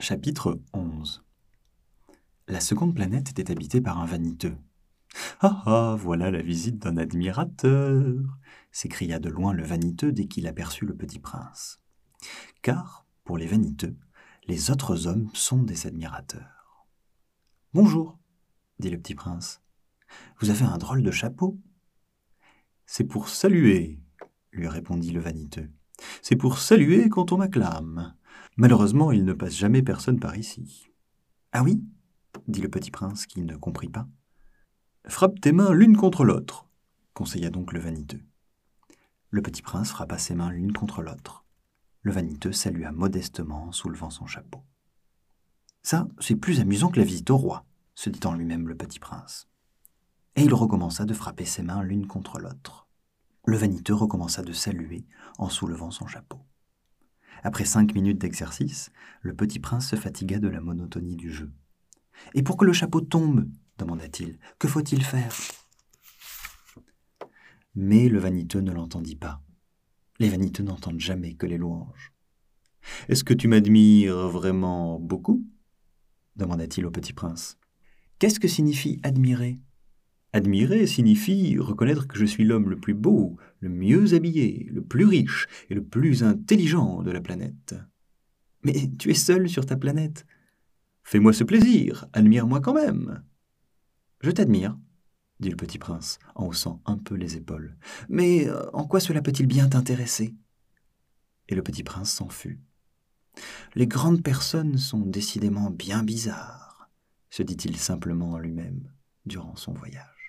Chapitre 11 La seconde planète était habitée par un vaniteux. Ah ah, voilà la visite d'un admirateur s'écria de loin le vaniteux dès qu'il aperçut le petit prince. Car, pour les vaniteux, les autres hommes sont des admirateurs. Bonjour, dit le petit prince. Vous avez un drôle de chapeau. C'est pour saluer, lui répondit le vaniteux. C'est pour saluer quand on m'acclame. Malheureusement, il ne passe jamais personne par ici. Ah oui? dit le petit prince qui ne comprit pas. Frappe tes mains l'une contre l'autre, conseilla donc le vaniteux. Le petit prince frappa ses mains l'une contre l'autre. Le vaniteux salua modestement en soulevant son chapeau. Ça, c'est plus amusant que la visite au roi, se dit en lui-même le petit prince. Et il recommença de frapper ses mains l'une contre l'autre. Le vaniteux recommença de saluer en soulevant son chapeau. Après cinq minutes d'exercice, le petit prince se fatigua de la monotonie du jeu. Et pour que le chapeau tombe, demanda-t-il, que faut-il faire? Mais le vaniteux ne l'entendit pas. Les vaniteux n'entendent jamais que les louanges. Est-ce que tu m'admires vraiment beaucoup? demanda-t-il au petit prince. Qu'est-ce que signifie admirer? Admirer signifie reconnaître que je suis l'homme le plus beau, le mieux habillé, le plus riche et le plus intelligent de la planète. Mais tu es seul sur ta planète. Fais-moi ce plaisir, admire-moi quand même. Je t'admire, dit le petit prince, en haussant un peu les épaules. Mais euh, en quoi cela peut-il bien t'intéresser? Et le petit prince s'en fut. Les grandes personnes sont décidément bien bizarres, se dit-il simplement en lui-même durant son voyage.